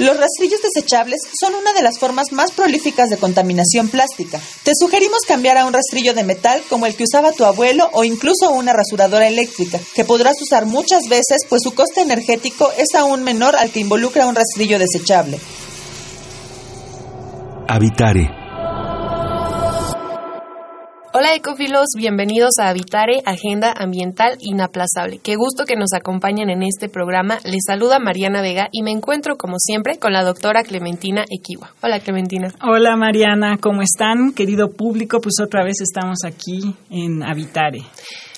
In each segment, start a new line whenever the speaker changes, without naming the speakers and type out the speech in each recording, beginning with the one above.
Los rastrillos desechables son una de las formas más prolíficas de contaminación plástica. Te sugerimos cambiar a un rastrillo de metal como el que usaba tu abuelo o incluso una rasuradora eléctrica, que podrás usar muchas veces pues su coste energético es aún menor al que involucra un rastrillo desechable.
Habitare
Hola ecofilos, bienvenidos a Habitare, Agenda Ambiental Inaplazable. Qué gusto que nos acompañen en este programa. Les saluda Mariana Vega y me encuentro como siempre con la doctora Clementina Equiwa. Hola Clementina.
Hola Mariana, ¿cómo están? Querido público, pues otra vez estamos aquí en Habitare.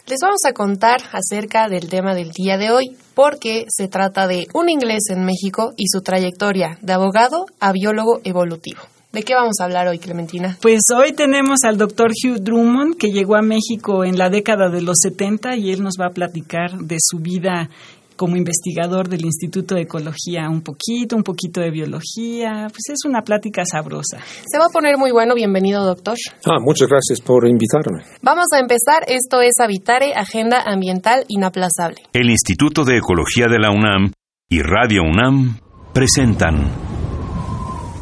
Les vamos a contar acerca del tema del día de hoy, porque se trata de un inglés en México y su trayectoria de abogado a biólogo evolutivo. ¿De qué vamos a hablar hoy, Clementina?
Pues hoy tenemos al doctor Hugh Drummond, que llegó a México en la década de los 70 y él nos va a platicar de su vida como investigador del Instituto de Ecología un poquito, un poquito de biología. Pues es una plática sabrosa.
Se va a poner muy bueno. Bienvenido, doctor.
Ah, muchas gracias por invitarme.
Vamos a empezar. Esto es Habitare, Agenda Ambiental Inaplazable.
El Instituto de Ecología de la UNAM y Radio UNAM presentan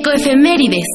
Ecoefemérides.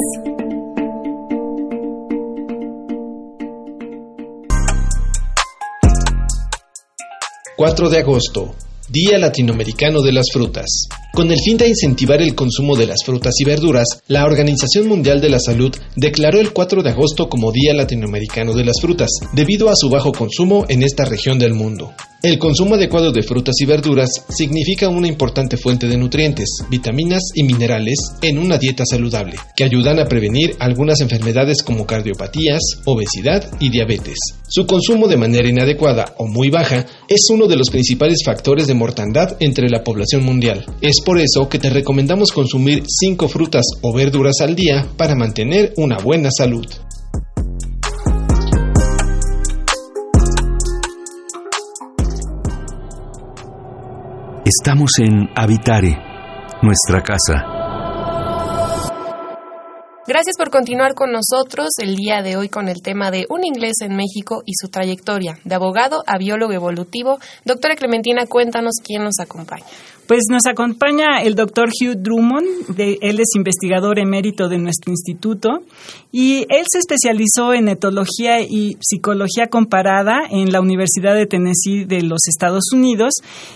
4 de agosto, Día Latinoamericano de las Frutas. Con el fin de incentivar el consumo de las frutas y verduras, la Organización Mundial de la Salud declaró el 4 de agosto como Día Latinoamericano de las Frutas, debido a su bajo consumo en esta región del mundo. El consumo adecuado de frutas y verduras significa una importante fuente de nutrientes, vitaminas y minerales en una dieta saludable, que ayudan a prevenir algunas enfermedades como cardiopatías, obesidad y diabetes. Su consumo de manera inadecuada o muy baja es uno de los principales factores de mortandad entre la población mundial. Por eso que te recomendamos consumir 5 frutas o verduras al día para mantener una buena salud.
Estamos en Habitare, nuestra casa.
Gracias por continuar con nosotros el día de hoy con el tema de un inglés en México y su trayectoria, de abogado a biólogo evolutivo. Doctora Clementina, cuéntanos quién nos acompaña.
Pues nos acompaña el doctor Hugh Drummond, él es investigador emérito de nuestro instituto y él se especializó en etología y psicología comparada en la Universidad de Tennessee de los Estados Unidos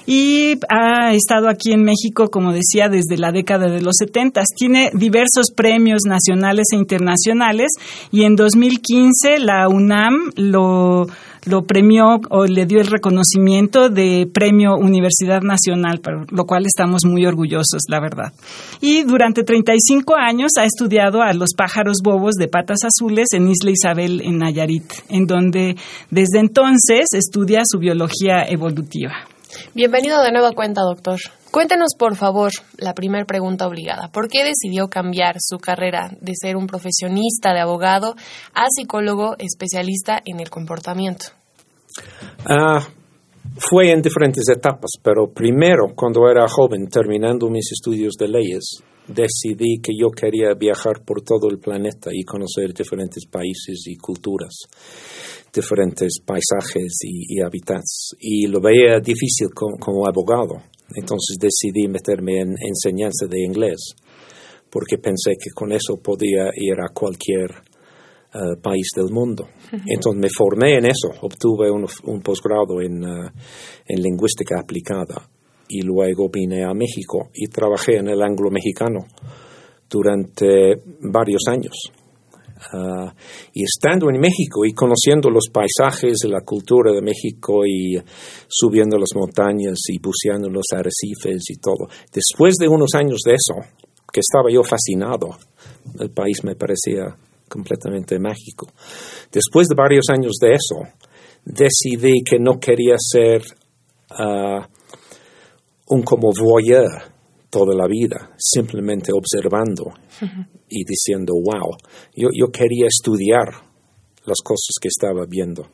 y ha estado aquí en México, como decía, desde la década de los 70. Tiene diversos premios nacionales e internacionales y en 2015 la UNAM lo lo premió o le dio el reconocimiento de Premio Universidad Nacional, por lo cual estamos muy orgullosos, la verdad. Y durante 35 años ha estudiado a los pájaros bobos de patas azules en Isla Isabel, en Nayarit, en donde desde entonces estudia su biología evolutiva.
Bienvenido de nuevo a cuenta, doctor. Cuéntenos, por favor, la primera pregunta obligada. ¿Por qué decidió cambiar su carrera de ser un profesionista de abogado a psicólogo especialista en el comportamiento?
Ah, fue en diferentes etapas, pero primero, cuando era joven, terminando mis estudios de leyes, decidí que yo quería viajar por todo el planeta y conocer diferentes países y culturas, diferentes paisajes y, hábitats. Y lo veía difícil como abogado entonces decidí meterme en enseñanza de inglés, porque pensé que con eso podía ir a cualquier eh, país del mundo. Entonces me formé en eso, obtuve un, posgrado en, eh, en lingüística aplicada y luego vine a México y trabajé en el anglo-mexicano durante varios años. Ah, y estando en México y conociendo los paisajes y la cultura de México y subiendo las montañas y buceando los arrecifes y todo, después de unos años de eso, que estaba yo fascinado, el país me parecía completamente mágico. Después de varios años de eso, decidí que no quería ser ah, un como voyeur toda la vida, simplemente observando y diciendo, wow, yo, yo quería estudiar las cosas que estaba viendo.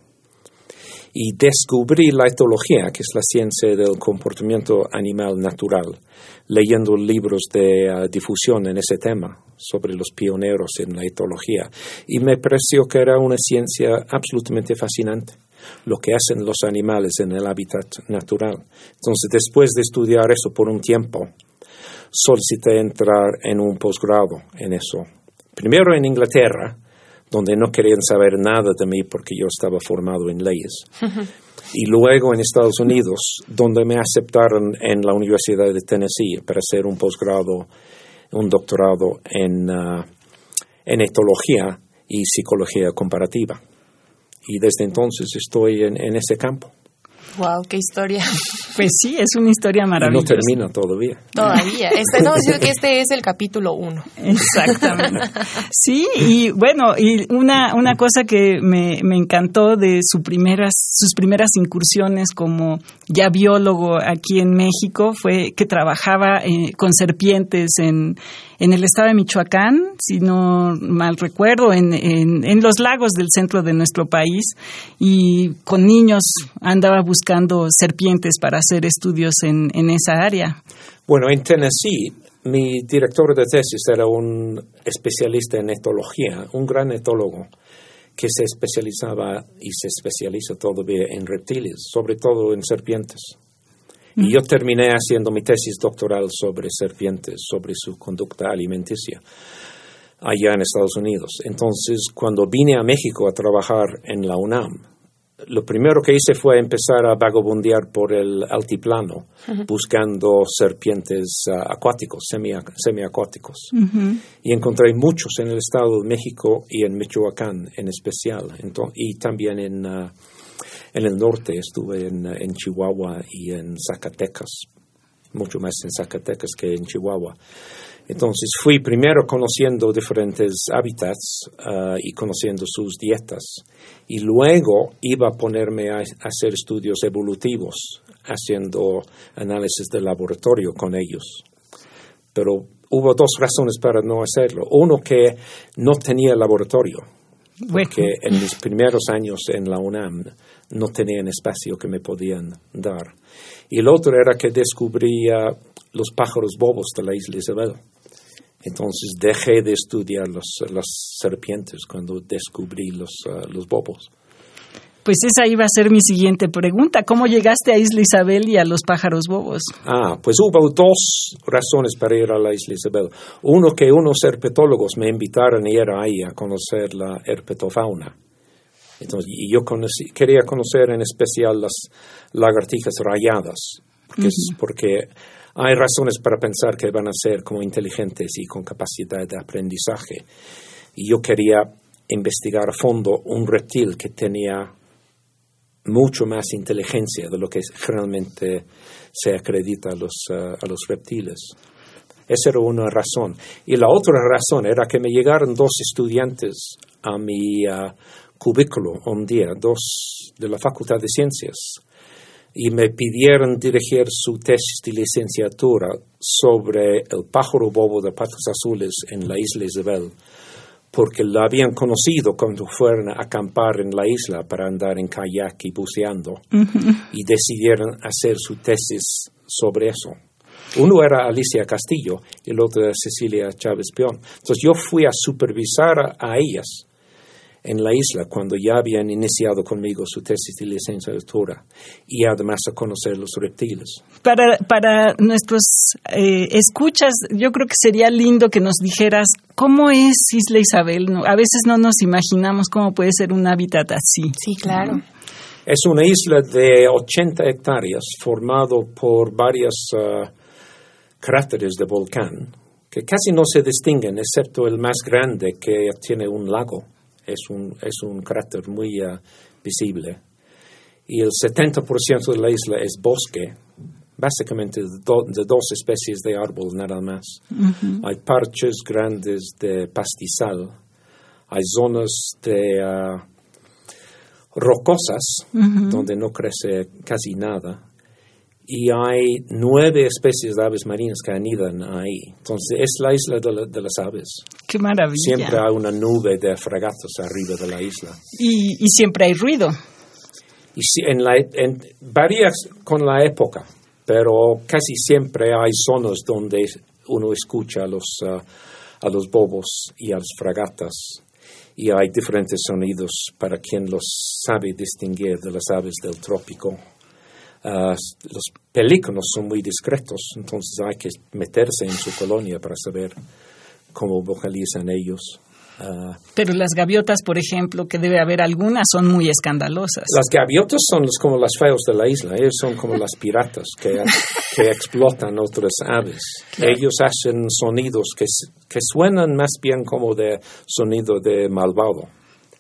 Y descubrí la etología, que es la ciencia del comportamiento animal natural, leyendo libros de ah, difusión en ese tema sobre los pioneros en la etología. Y me pareció que era una ciencia absolutamente fascinante lo que hacen los animales en el hábitat natural. Entonces, después de estudiar eso por un tiempo, solicité entrar en un posgrado en eso. Primero en Inglaterra, donde no querían saber nada de mí porque yo estaba formado en leyes. y luego en Estados Unidos, donde me aceptaron en la Universidad de Tennessee para hacer un posgrado, un doctorado en, uh, en etología y psicología comparativa. Y desde entonces estoy en, en ese campo.
Wow, qué historia.
Pues sí, es una historia maravillosa.
No termina todavía.
Todavía. Este, no, que este es el capítulo uno.
Exactamente. Sí, y bueno, y una, una cosa que me, me encantó de su primeras, sus primeras incursiones como ya biólogo aquí en México fue que trabajaba eh, con serpientes en, en el estado de Michoacán, si no mal recuerdo, en, en, en, los lagos del centro de nuestro país y con niños andaba buscando serpientes para hacer estudios en, en esa área.
Bueno, en Tennessee, mi director de tesis era un especialista en etología, un gran etólogo que se especializaba y se especializa todavía en reptiles, sobre todo en serpientes. Y yo terminé haciendo mi tesis doctoral sobre serpientes, sobre su conducta alimenticia, allá en Estados Unidos. Entonces, cuando vine a México a trabajar en la UNAM, lo primero que hice fue empezar a vagabundear por el altiplano, buscando serpientes uh, acuáticos, semiacuáticos. Y encontré muchos en el Estado de México y en Michoacán en especial, y también en... Uh, en el norte, estuve en, en Chihuahua y en Zacatecas, mucho más en Zacatecas que en Chihuahua. Entonces fui primero conociendo diferentes hábitats uh, y conociendo sus dietas y luego iba a ponerme a, hacer estudios evolutivos haciendo análisis de laboratorio con ellos. Pero hubo dos razones para no hacerlo. Uno que no tenía laboratorio, porque en mis primeros años en la UNAM no tenían espacio que me podían dar. Y el otro era que descubría los pájaros bobos de la isla Isabel. Entonces dejé de estudiar los, las serpientes cuando descubrí los, uh, los bobos.
Pues esa iba a ser mi siguiente pregunta. ¿Cómo llegaste a Isla Isabel y a los pájaros bobos?
Ah, pues hubo dos razones para ir a la Isla Isabel. Uno que unos herpetólogos me invitaron a ir ahí a conocer la herpetofauna. Entonces, y yo quería conocer en especial las lagartijas rayadas, porque, porque hay razones para pensar que van a ser como inteligentes y con capacidad de aprendizaje. Y yo quería investigar a fondo un reptil que tenía mucho más inteligencia de lo que generalmente se acredita a los, uh, a los reptiles. Esa era una razón. Y la otra razón era que me llegaron dos estudiantes a mi uh, cubículo un día, dos de la Facultad de Ciencias, y me pidieron dirigir su tesis de licenciatura sobre el pájaro bobo de patas azules en la isla Isabel, porque lo habían conocido cuando fueron a acampar en la isla para andar en kayak y buceando, y decidieron hacer su tesis sobre eso. Uno era Alicia Castillo y el otro era Cecilia Chávez Peón. Entonces yo fui a supervisar a ellas en la isla cuando ya habían iniciado conmigo su tesis de licenciatura y además a conocer los reptiles.
Para, para nuestros eh, escuchas, yo creo que sería lindo que nos dijeras cómo es Isla Isabel. A veces no nos imaginamos cómo puede ser un hábitat así.
Sí, claro.
Es una isla de 80 hectáreas formado por varios uh, cráteres de volcán que casi no se distinguen, excepto el más grande que tiene un lago. Es un, es un cráter muy uh, visible. Y el 70% de la isla es bosque, básicamente de, do, de, dos especies de árbol nada más. Hay parches grandes de pastizal, hay zonas de uh, rocosas donde no crece casi nada y hay nueve especies de aves marinas que anidan ahí. Entonces es la isla de, la, de, las aves.
¡Qué maravilla!
Siempre hay una nube de fragatos arriba de la isla.
Y, y siempre hay ruido.
Y si, en la, en, varía con la época, pero casi siempre hay zonas donde uno escucha a los, uh, a los bobos y a las fragatas. Y hay diferentes sonidos para quien los sabe distinguir de las aves del trópico. Uh, los pelícanos son muy discretos, entonces hay que meterse en su colonia para saber cómo vocalizan ellos. Uh,
Pero las gaviotas, por ejemplo, que debe haber algunas, son muy escandalosas.
Las gaviotas son los, como las feos de la isla, ellos son como las piratas que, que explotan otras aves. Claro. Ellos hacen sonidos que, que suenan más bien como de sonido de malvado.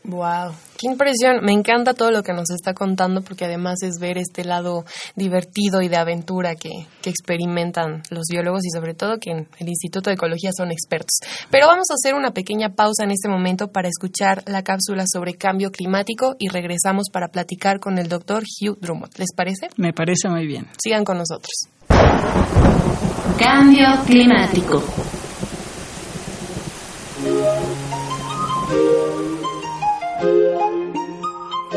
Wow, qué impresión. Me encanta todo lo que nos está contando porque además es ver este lado divertido y de aventura que, que, experimentan los biólogos y sobre todo que en el Instituto de Ecología son expertos. Pero vamos a hacer una pequeña pausa en este momento para escuchar la cápsula sobre cambio climático y regresamos para platicar con el doctor Hugh Drummond. ¿Les parece?
Me parece muy bien.
Sigan con nosotros.
Cambio climático.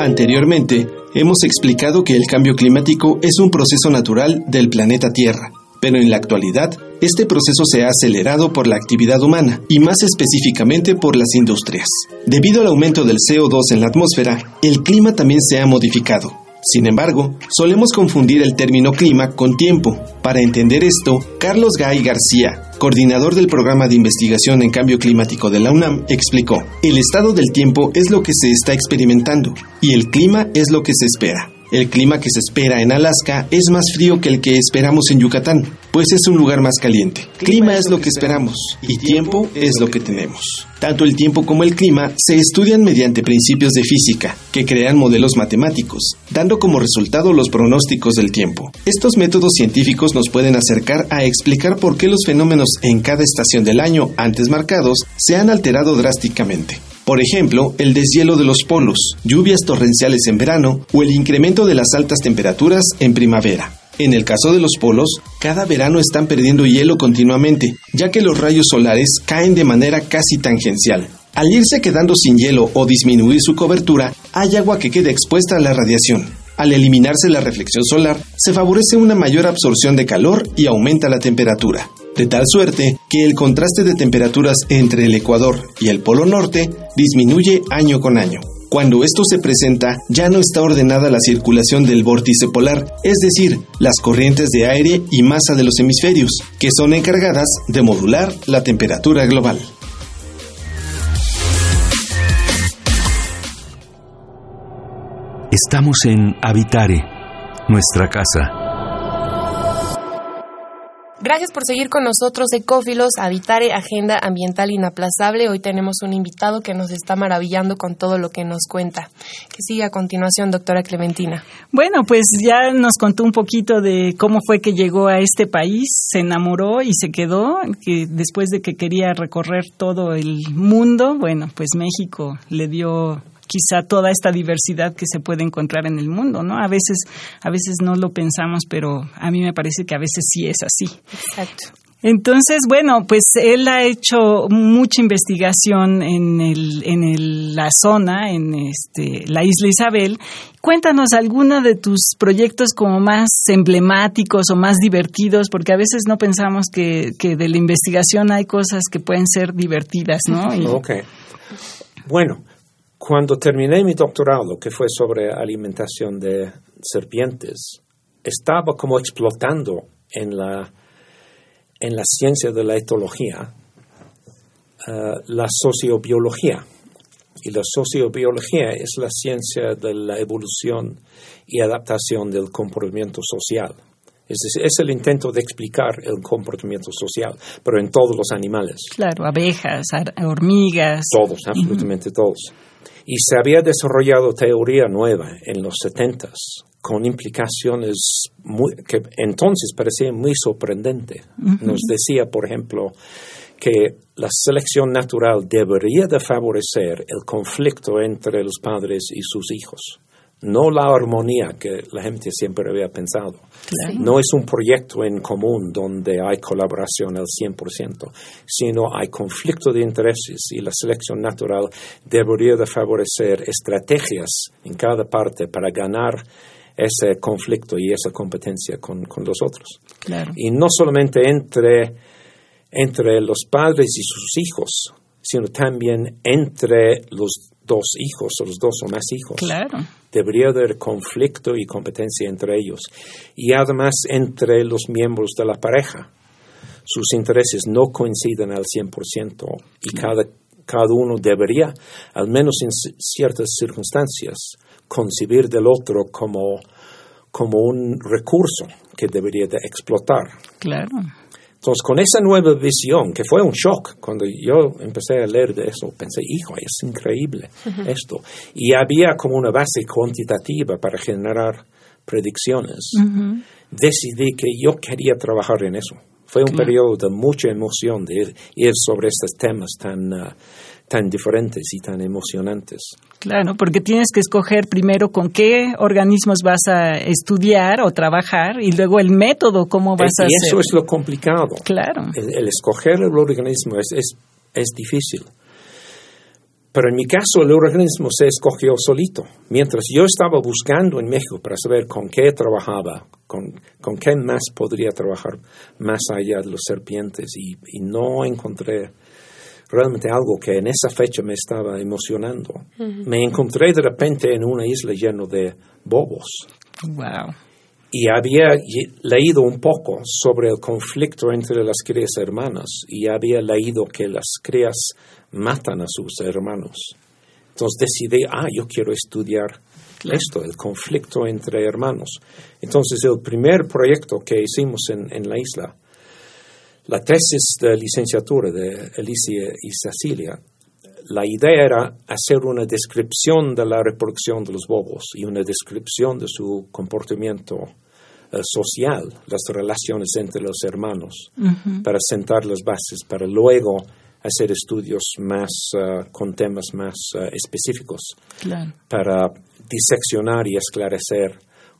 Anteriormente, hemos explicado que el cambio climático es un proceso natural del planeta Tierra, pero en la actualidad, este proceso se ha acelerado por la actividad humana y más específicamente por las industrias. Debido al aumento del CO2 en la atmósfera, el clima también se ha modificado. Sin embargo, solemos confundir el término clima con tiempo. Para entender esto, Carlos Gay García, coordinador del programa de investigación en cambio climático de la UNAM, explicó, el estado del tiempo es lo que se está experimentando y el clima es lo que se espera. El clima que se espera en Alaska es más frío que el que esperamos en Yucatán, pues es un lugar más caliente. Clima es lo que esperamos y tiempo es lo que tenemos. Tanto el tiempo como el clima se estudian mediante principios de física, que crean modelos matemáticos, dando como resultado los pronósticos del tiempo. Estos métodos científicos nos pueden acercar a explicar por qué los fenómenos en cada estación del año antes marcados se han alterado drásticamente. Por ejemplo, el deshielo de los polos, lluvias torrenciales en verano o el incremento de las altas temperaturas en primavera. En el caso de los polos, cada verano están perdiendo hielo continuamente, ya que los rayos solares caen de manera casi tangencial. Al irse quedando sin hielo o disminuir su cobertura, hay agua que queda expuesta a la radiación. Al eliminarse la reflexión solar, se favorece una mayor absorción de calor y aumenta la temperatura de tal suerte que el contraste de temperaturas entre el Ecuador y el Polo Norte disminuye año con año. Cuando esto se presenta, ya no está ordenada la circulación del vórtice polar, es decir, las corrientes de aire y masa de los hemisferios, que son encargadas de modular la temperatura global.
Estamos en Habitare, nuestra casa.
Gracias por seguir con nosotros, Ecófilos, Habitare, Agenda Ambiental Inaplazable. Hoy tenemos un invitado que nos está maravillando con todo lo que nos cuenta. Que sigue a continuación, doctora Clementina.
Bueno, pues ya nos contó un poquito de cómo fue que llegó a este país, se enamoró y se quedó, que después de que quería recorrer todo el mundo, bueno, pues México le dio quizá toda esta diversidad que se puede encontrar en el mundo, ¿no? A veces, a veces no lo pensamos, pero a mí me parece que a veces sí es así.
Exacto.
Entonces, bueno, pues él ha hecho mucha investigación en, el, en el, la zona, en este, la isla Isabel. Cuéntanos alguno de tus proyectos como más emblemáticos o más divertidos, porque a veces no pensamos que, que de la investigación hay cosas que pueden ser divertidas, ¿no?
Y... Ok. Bueno, cuando terminé mi doctorado, que fue sobre alimentación de serpientes, estaba como explotando en la, en la ciencia de la etología uh, la sociobiología. Y la sociobiología es la ciencia de la evolución y adaptación del comportamiento social. Es, decir, es el intento de explicar el comportamiento social, pero en todos los animales.
Claro, abejas, hormigas.
Todos, absolutamente todos. Y se había desarrollado teoría nueva en los setentas con implicaciones que entonces parecían muy sorprendentes. Nos decía, por ejemplo, que la selección natural debería de favorecer el conflicto entre los padres y sus hijos no la armonía que la gente siempre había pensado. No es un proyecto en común donde hay colaboración al 100%, sino hay conflicto de intereses y la selección natural debería de favorecer estrategias en cada parte para ganar ese conflicto y esa competencia con, los otros. Y no solamente entre, entre los padres y sus hijos, sino también entre los dos hijos o los dos o más hijos.
Claro.
Debería haber conflicto y competencia entre ellos. Y además entre los miembros de la pareja. Sus intereses no coinciden al 100% y cada, cada uno debería, al menos en ciertas circunstancias, concebir del otro como, como un recurso que debería de explotar.
Claro.
Entonces, con esa nueva visión, que fue un shock, cuando yo empecé a leer de eso, pensé, hijo, es increíble esto. Y había como una base cuantitativa para generar predicciones. Decidí que yo quería trabajar en eso. Fue un periodo de mucha emoción de ir, sobre estos temas tan, ah, tan diferentes y tan emocionantes.
Claro, porque tienes que escoger primero con qué organismos vas a estudiar o trabajar y luego el método, cómo vas a hacer.
Y eso es lo complicado.
Claro.
El, escoger el organismo es, es, es difícil. Pero en mi caso el organismo se escogió solito. Mientras yo estaba buscando en México para saber con qué trabajaba, con, con qué más podría trabajar más allá de los serpientes y, y no encontré realmente algo que en esa fecha me estaba emocionando. Me encontré de repente en una isla llena de bobos.
Wow.
Y había leído un poco sobre el conflicto entre las crías hermanas y había leído que las crías matan a sus hermanos. Entonces decidí, ah, yo quiero estudiar esto, el conflicto entre hermanos. Entonces el primer proyecto que hicimos en, en la isla la tesis de licenciatura de Alicia y Cecilia, la idea era hacer una descripción de la reproducción de los bobos y una descripción de su comportamiento eh, social, las relaciones entre los hermanos, para sentar las bases, para luego hacer estudios más eh, con temas más eh, específicos, para diseccionar y esclarecer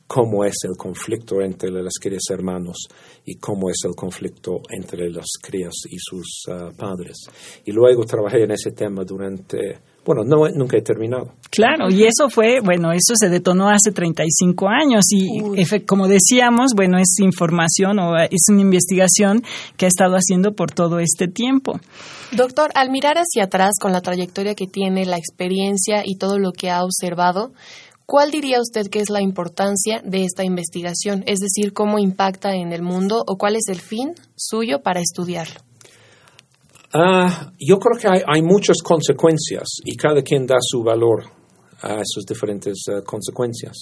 cómo es el conflicto entre las crías hermanos y cómo es el conflicto entre las crías y sus ah, padres. Y luego trabajé en ese tema durante, bueno, no, nunca he terminado.
Claro, y eso fue, bueno, eso se detonó hace 35 años y como decíamos, bueno, es información o es una investigación que ha estado haciendo por todo este tiempo.
Doctor, al mirar hacia atrás con la trayectoria que tiene, la experiencia y todo lo que ha observado, ¿Cuál diría usted que es la importancia de esta investigación? Es decir, ¿cómo impacta en el mundo o cuál es el fin suyo para estudiarlo?
Ah, yo creo que hay, muchas consecuencias y cada quien da su valor a esas diferentes eh, consecuencias.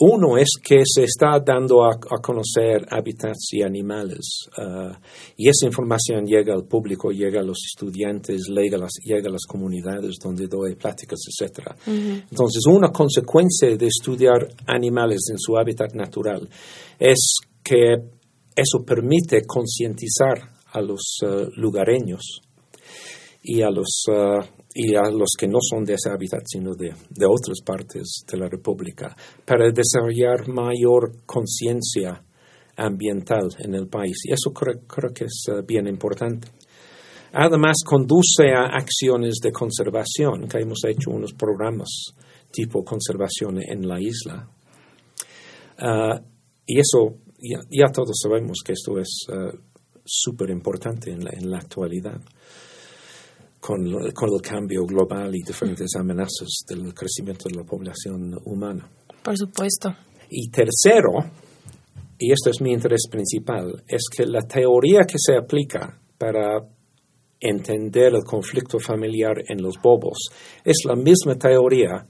Uno es que se está dando a, conocer hábitats y animales uh, y esa información llega al público, llega a los estudiantes, llega a las, llega a las comunidades donde doy pláticas, etc. Entonces, una consecuencia de estudiar animales en su hábitat natural es que eso permite concientizar a los uh, lugareños y a los uh, y a los que no son de ese hábitat, sino de, de otras partes de la República, para desarrollar mayor conciencia ambiental en el país. Y eso creo, creo que es eh, bien importante. Además, conduce a acciones de conservación, que hemos hecho unos programas tipo conservación en la isla. Ah, y eso, ya, todos sabemos que esto es eh, súper importante en la, en la actualidad con, el cambio global y diferentes amenazas del crecimiento de la población humana.
Por supuesto.
Y tercero, y esto es mi interés principal, es que la teoría que se aplica para entender el conflicto familiar en los bobos es la misma teoría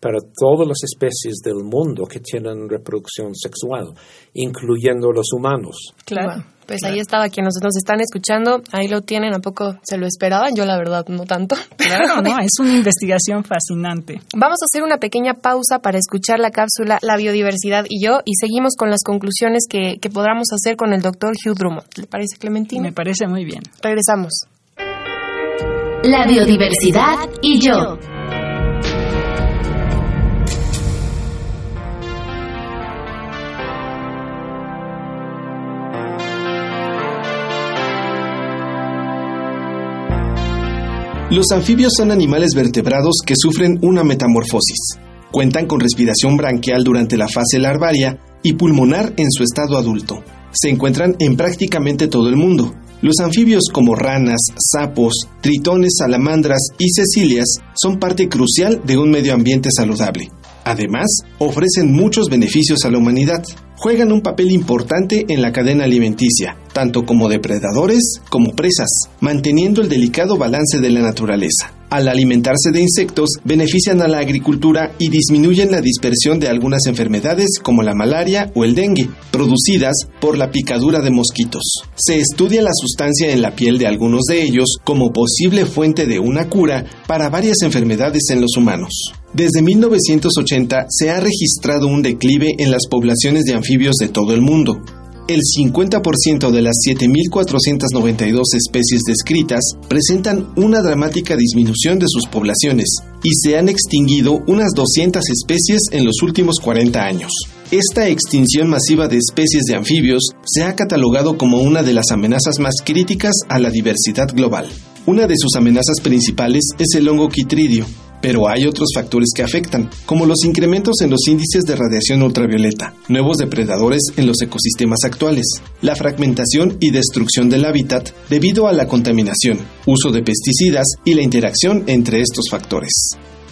para todas las especies del mundo que tienen reproducción sexual, incluyendo los humanos.
Claro. Pues ahí estaba quienes nos, están escuchando, ahí lo tienen, ¿a poco se lo esperaban? Yo la verdad no tanto.
Claro, no, es una investigación fascinante.
Vamos a hacer una pequeña pausa para escuchar la cápsula La biodiversidad y yo y seguimos con las conclusiones que, que podamos hacer con el doctor Hugh Drummond. ¿Le parece, Clementina?
Me parece muy bien.
Regresamos.
La biodiversidad y yo.
Los anfibios son animales vertebrados que sufren una metamorfosis. Cuentan con respiración branquial durante la fase larvaria y pulmonar en su estado adulto. Se encuentran en prácticamente todo el mundo. Los anfibios como ranas, sapos, tritones, salamandras y cecilias son parte crucial de un medio ambiente saludable. Además, ofrecen muchos beneficios a la humanidad. Juegan un papel importante en la cadena alimenticia, tanto como depredadores como presas, manteniendo el delicado balance de la naturaleza. Al alimentarse de insectos, benefician a la agricultura y disminuyen la dispersión de algunas enfermedades como la malaria o el dengue, producidas por la picadura de mosquitos. Se estudia la sustancia en la piel de algunos de ellos como posible fuente de una cura para varias enfermedades en los humanos. Desde 1980 se ha registrado un declive en las poblaciones de anfibios de todo el mundo el 50% de las 7.492 especies descritas presentan una dramática disminución de sus poblaciones y se han extinguido unas 200 especies en los últimos 40 años. Esta extinción masiva de especies de anfibios se ha catalogado como una de las amenazas más críticas a la diversidad global. Una de sus amenazas principales es el hongo quitridio, pero hay otros factores que afectan, como los incrementos en los índices de radiación ultravioleta, nuevos depredadores en los ecosistemas actuales, la fragmentación y destrucción del hábitat debido a la contaminación, uso de pesticidas y la interacción entre estos factores.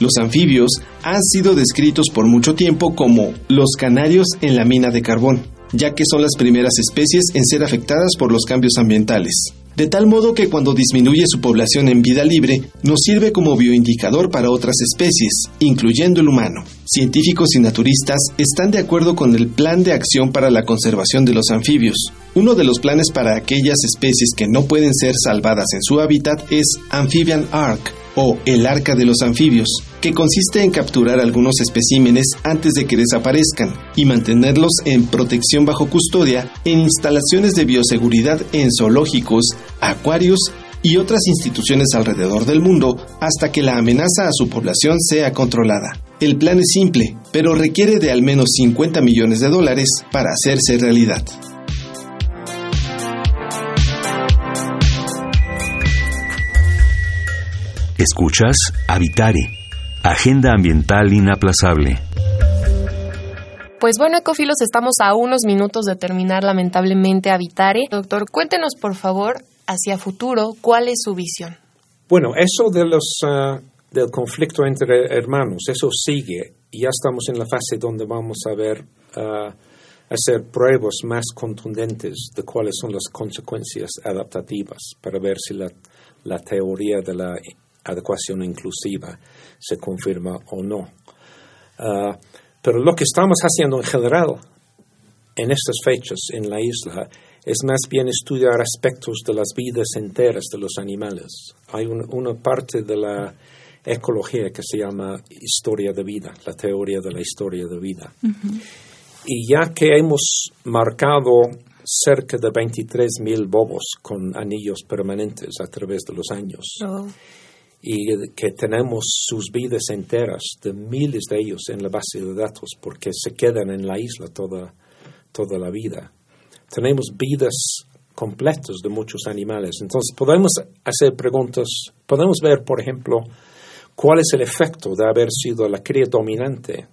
Los anfibios han sido descritos por mucho tiempo como los canarios en la mina de carbón, ya que son las primeras especies en ser afectadas por los cambios ambientales de tal modo que cuando disminuye su población en vida libre, nos sirve como bioindicador para otras especies, incluyendo el humano. Científicos y naturistas están de acuerdo con el Plan de Acción para la Conservación de los Anfibios. Uno de los planes para aquellas especies que no pueden ser salvadas en su hábitat es Amphibian Ark, o el arca de los anfibios, que consiste en capturar algunos especímenes antes de que desaparezcan y mantenerlos en protección bajo custodia en instalaciones de bioseguridad en zoológicos, acuarios y otras instituciones alrededor del mundo hasta que la amenaza a su población sea controlada. El plan es simple, pero requiere de al menos 50 millones de dólares para hacerse realidad.
Escuchas Habitare, Agenda Ambiental Inaplazable.
Pues bueno, Ecofilos, estamos a unos minutos de terminar lamentablemente Habitare. Doctor, cuéntenos por favor hacia futuro cuál es su visión.
Bueno, eso de los, ah, del conflicto entre hermanos, eso sigue. Ya estamos en la fase donde vamos a ver, uh, hacer pruebas más contundentes de cuáles son las consecuencias adaptativas para ver si la, la teoría de la adecuación inclusiva se confirma o no. Ah, pero lo que estamos haciendo en general en estas fechas en la isla es más bien estudiar aspectos de las vidas enteras de los animales. Hay una parte de la ecología que se llama historia de vida, la teoría de la historia de vida. Y ya que hemos marcado cerca de 23.000 bobos con anillos permanentes a través de los años, oh y que tenemos sus vidas enteras de miles de ellos en la base de datos porque se quedan en la isla toda, toda la vida. Tenemos vidas completas de muchos animales. Entonces podemos hacer preguntas, podemos ver, por ejemplo, cuál es el efecto de haber sido la cría dominante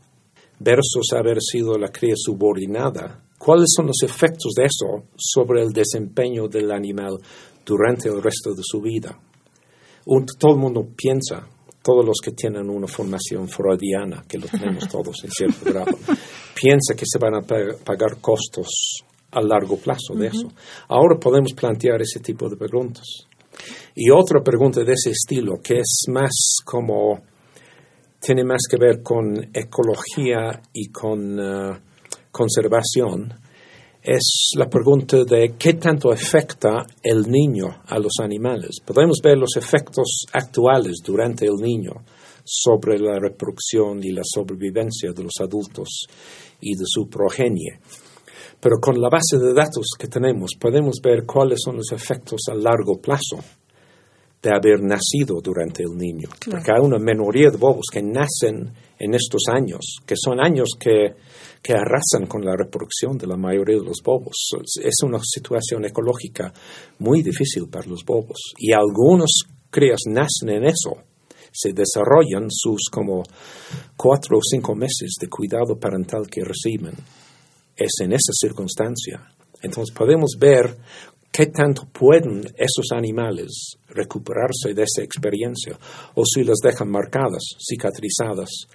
versus haber sido la cría subordinada. ¿Cuáles son los efectos de eso sobre el desempeño del animal durante el resto de su vida? Todo el mundo piensa, todos los que tienen una formación freudiana, que lo tenemos todos en cierto grado, piensa que se van a pagar costos a largo plazo de eso. Ahora podemos plantear ese tipo de preguntas. Y otra pregunta de ese estilo, que es más como tiene más que ver con ecología y con uh, conservación, es la pregunta de qué tanto afecta el niño a los animales. Podemos ver los efectos actuales durante el niño sobre la reproducción y la sobrevivencia de los adultos y de su progenie. Pero con la base de datos que tenemos podemos ver cuáles son los efectos a largo plazo de haber nacido durante el niño. Porque hay una minoría de bobos que nacen en estos años, que son años que, que arrasan con la reproducción de la mayoría de los bobos. Es una situación ecológica muy difícil para los bobos. Y algunos crías nacen en eso. Se desarrollan sus como cuatro o cinco meses de cuidado parental que reciben. Es en esa circunstancia. Entonces podemos ver qué tanto pueden esos animales recuperarse de esa experiencia o si las dejan marcadas, cicatrizadas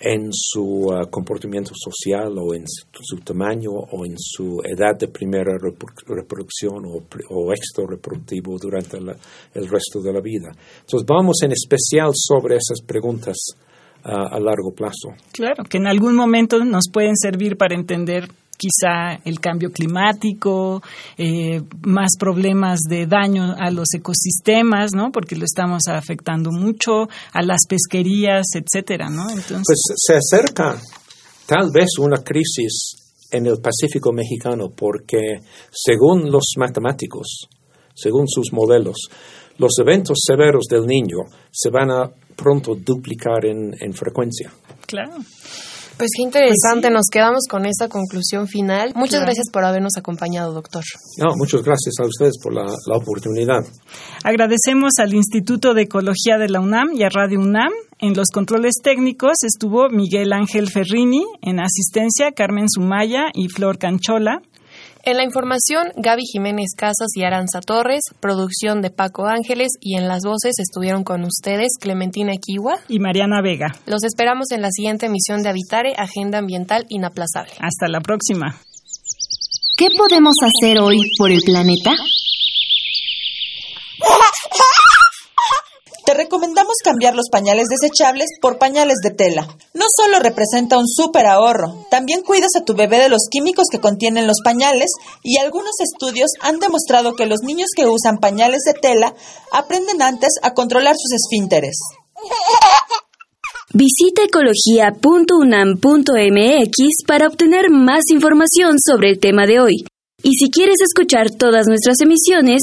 en su uh, comportamiento social o en su, tamaño o en su edad de primera reproducción o, éxito reproductivo durante el resto de la vida. Entonces vamos en especial sobre esas preguntas uh, a largo plazo.
Claro, que en algún momento nos pueden servir para entender quizá el cambio climático, eh, más problemas de daño a los ecosistemas, ¿no? Porque lo estamos afectando mucho, a las pesquerías, etcétera, ¿no?
Entonces, pues se acerca tal vez una crisis en el Pacífico mexicano porque según los matemáticos, según sus modelos, los eventos severos del niño se van a pronto duplicar en, en frecuencia.
Claro.
Pues qué interesante, pues nos quedamos con esa conclusión final. Muchas gracias por habernos acompañado, doctor.
No, muchas gracias a ustedes por la, la oportunidad.
Agradecemos al Instituto de Ecología de la UNAM y a Radio UNAM. En los controles técnicos estuvo Miguel Ángel Ferrini, en asistencia Carmen Sumaya y Flor Canchola.
En la información, Gaby Jiménez Casas y Aranza Torres, producción de Paco Ángeles y en las voces estuvieron con ustedes Clementina Equiwa
y Mariana Vega.
Los esperamos en la siguiente emisión de Habitare, Agenda Ambiental Inaplazable.
Hasta la próxima.
¿Qué podemos hacer hoy por el planeta?
Te recomendamos cambiar los pañales desechables por pañales de tela. No solo representa un súper ahorro, también cuidas a tu bebé de los químicos que contienen los pañales y algunos estudios han demostrado que los niños que usan pañales de tela aprenden antes a controlar sus esfínteres.
Visita ecología.unam.mx para obtener más información sobre el tema de hoy. Y si quieres escuchar todas nuestras emisiones,